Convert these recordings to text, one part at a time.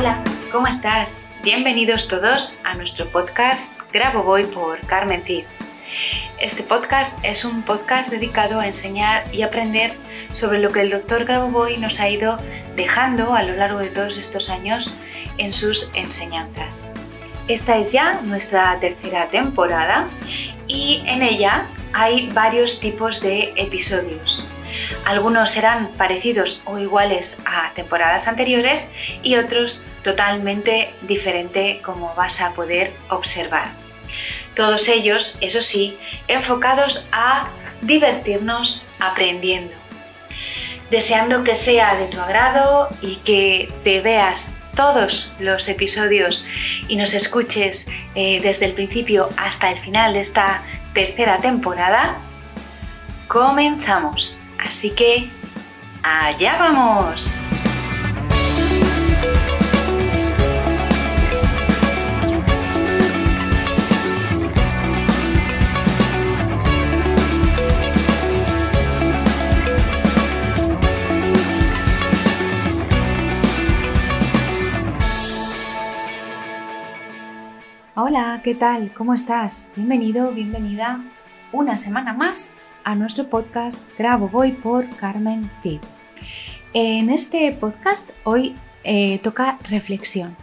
Hola, ¿cómo estás? Bienvenidos todos a nuestro podcast Grabo Voy por Carmen Cid. Este podcast es un podcast dedicado a enseñar y aprender sobre lo que el doctor Grabovoi nos ha ido dejando a lo largo de todos estos años en sus enseñanzas. Esta es ya nuestra tercera temporada y en ella hay varios tipos de episodios. Algunos serán parecidos o iguales a temporadas anteriores y otros totalmente diferente como vas a poder observar. Todos ellos, eso sí, enfocados a divertirnos aprendiendo. Deseando que sea de tu agrado y que te veas todos los episodios y nos escuches eh, desde el principio hasta el final de esta tercera temporada, comenzamos. Así que, allá vamos. Hola, ¿qué tal? ¿Cómo estás? Bienvenido, bienvenida una semana más a nuestro podcast Grabo Voy por Carmen Cid. En este podcast hoy eh, toca reflexión.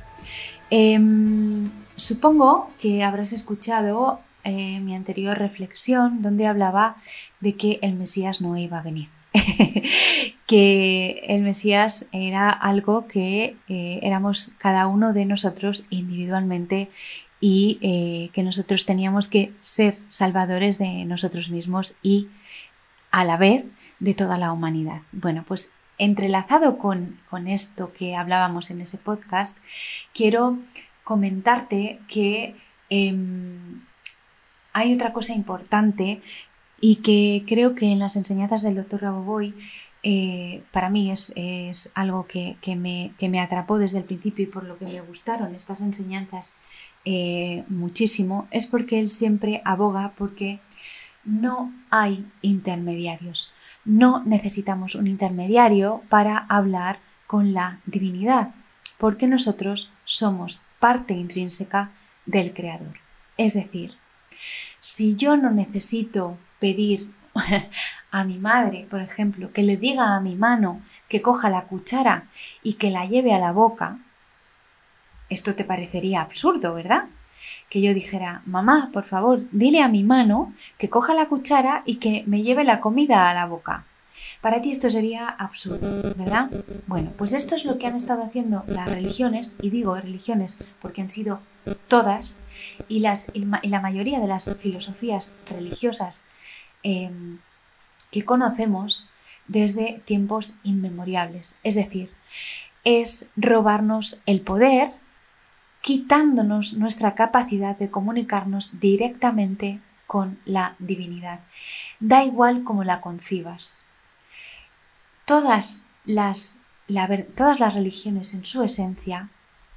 Em, supongo que habrás escuchado eh, mi anterior reflexión donde hablaba de que el Mesías no iba a venir. que el Mesías era algo que eh, éramos cada uno de nosotros individualmente y eh, que nosotros teníamos que ser salvadores de nosotros mismos y a la vez de toda la humanidad. Bueno, pues entrelazado con, esto que hablábamos en ese podcast, quiero comentarte que em, hay otra cosa importante y que creo que en las enseñanzas del doctor Raboboy eh, para mí es, algo que, me, que, me, atrapó desde el principio y por lo que me gustaron estas enseñanzas eh, muchísimo, es porque él siempre aboga porque no hay intermediarios. No necesitamos un intermediario para hablar con la divinidad, porque nosotros somos parte intrínseca del Creador. Es decir, si yo no necesito pedir a mi madre, por ejemplo, que le diga a mi mano que coja la cuchara y que la lleve a la boca, esto te parecería absurdo, ¿verdad? Que yo dijera, mamá, por favor, dile a mi mano que coja la cuchara y que me lleve la comida a la boca. Para ti esto sería absurdo, ¿verdad? Bueno, pues esto es lo que han estado haciendo las religiones, y digo religiones porque han sido todas, y, las, y la mayoría de las filosofías religiosas em, que conocemos desde tiempos inmemoriales. Es decir, es robarnos el poder quitándonos nuestra capacidad de comunicarnos directamente con la divinidad. Da igual cómo la concibas. Todas las, todas las religiones en su esencia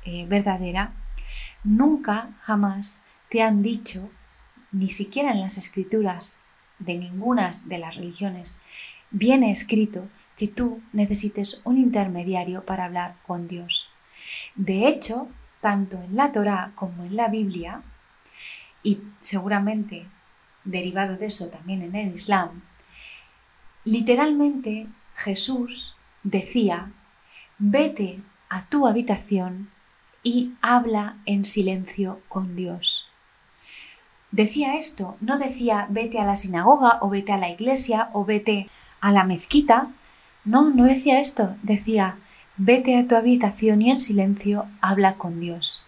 eh, verdadera nunca jamás te han dicho, ni siquiera en las escrituras de ninguna de las religiones, viene escrito que tú necesites un intermediario para hablar con Dios. De hecho, tanto en la Torá como en la Biblia, y seguramente derivado de eso también en el Islam, literalmente Jesús decía, vete a tu habitación y habla en silencio con Dios. Decía esto, no decía vete a la sinagoga o vete a la iglesia o vete a la mezquita, no, no decía esto, decía vete a tu habitación y en silencio habla con Dios.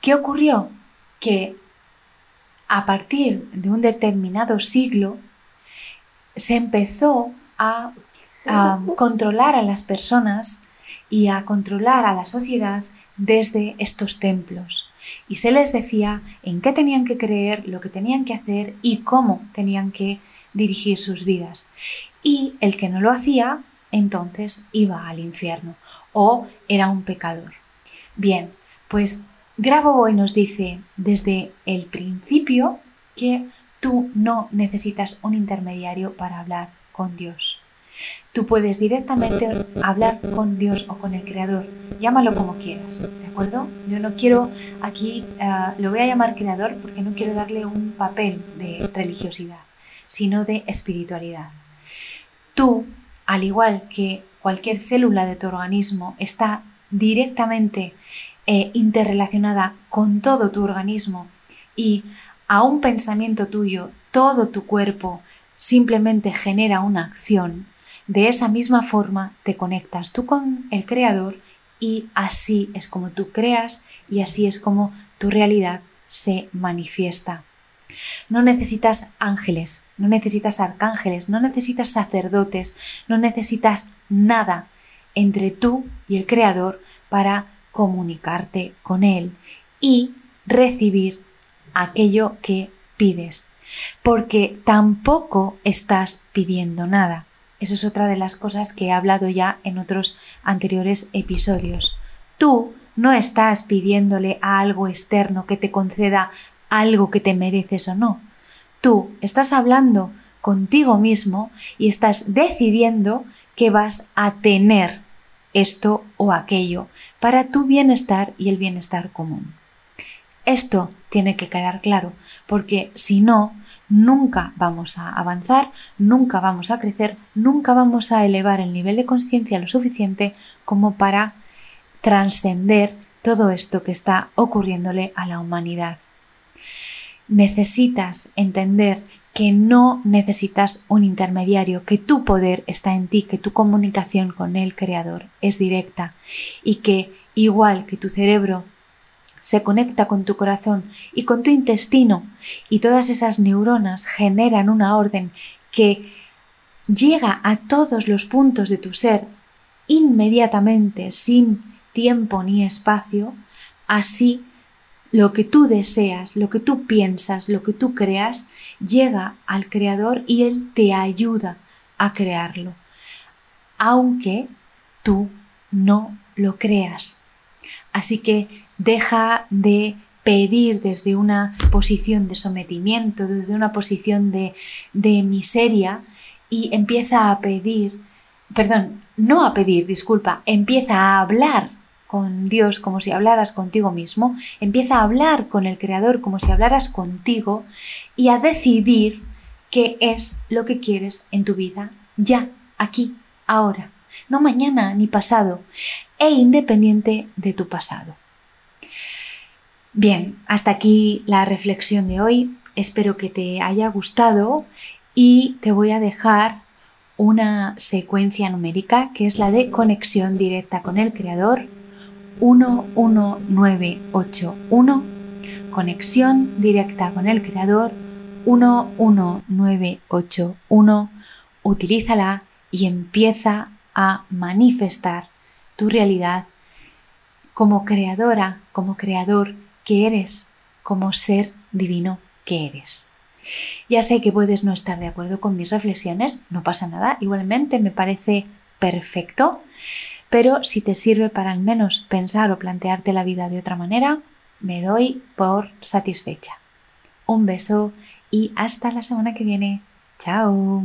¿Qué ocurrió? Que a partir de un determinado siglo se empezó a, controlar a las personas y a controlar a la sociedad desde estos templos. Y se les decía en qué tenían que creer, lo que tenían que hacer y cómo tenían que dirigir sus vidas. Y el que no lo hacía entonces iba al infierno o era un pecador. Bien, pues Grabo hoy nos dice desde el principio que tú no necesitas un intermediario para hablar con Dios. Tú puedes directamente hablar con Dios o con el Creador, llámalo como quieras, ¿de acuerdo? Yo no quiero aquí, eh, lo voy a llamar Creador porque no quiero darle un papel de religiosidad, sino de espiritualidad. Tú, al igual que cualquier célula de tu organismo, está directamente eh, interrelacionada con todo tu organismo y a un pensamiento tuyo, todo tu cuerpo simplemente genera una acción, de esa misma forma te conectas tú con el Creador y así es como tú creas y así es como tu realidad se manifiesta. No necesitas ángeles, no necesitas arcángeles, no necesitas sacerdotes, no necesitas nada entre tú y el Creador para comunicarte con Él y recibir aquello que pides, porque tampoco estás pidiendo nada. Eso es otra de las cosas que he hablado ya en otros anteriores episodios. Tú no estás pidiéndole a algo externo que te conceda algo que te mereces o no. Tú estás hablando contigo mismo y estás decidiendo que vas a tener esto o aquello para tu bienestar y el bienestar común. Esto tiene que quedar claro, porque si no, nunca vamos a avanzar, nunca vamos a crecer, nunca vamos a elevar el nivel de conciencia lo suficiente como para trascender todo esto que está ocurriéndole a la humanidad. Necesitas entender que no necesitas un intermediario, que tu poder está en ti, que tu comunicación con el Creador es directa y que igual que tu cerebro se conecta con tu corazón y con tu intestino y todas esas neuronas generan una orden que llega a todos los puntos de tu ser inmediatamente, sin tiempo ni espacio, así lo que tú deseas, lo que tú piensas, lo que tú creas, llega al Creador y Él te ayuda a crearlo, aunque tú no lo creas. Así que deja de pedir desde una posición de sometimiento, desde una posición de, de miseria y empieza a pedir, perdón, no a pedir, disculpa, empieza a hablar con Dios como si hablaras contigo mismo, empieza a hablar con el Creador como si hablaras contigo y a decidir qué es lo que quieres en tu vida, ya, aquí, ahora, no mañana ni pasado, e independiente de tu pasado. Bien, hasta aquí la reflexión de hoy. Espero que te haya gustado y te voy a dejar una secuencia numérica que es la de conexión directa con el creador 11981. Conexión directa con el creador 11981. Utilízala y empieza a manifestar tu realidad como creadora, como creador que eres como ser divino que eres. Ya sé que puedes no estar de acuerdo con mis reflexiones, no pasa nada, igualmente me parece perfecto, pero si te sirve para al menos pensar o plantearte la vida de otra manera, me doy por satisfecha. Un beso y hasta la semana que viene. Chao.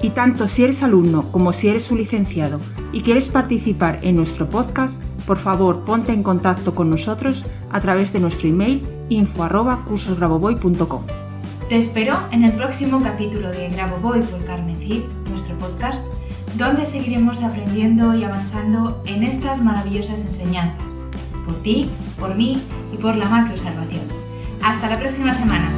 Y tanto si eres alumno como si eres un licenciado y quieres participar en nuestro podcast, por favor ponte en contacto con nosotros a través de nuestro email info@cursosgraboboy.com. Te espero en el próximo capítulo de Graboboy por Carmen Cid, nuestro podcast, donde seguiremos aprendiendo y avanzando en estas maravillosas enseñanzas, por ti, por mí y por la macro salvación. Hasta la próxima semana.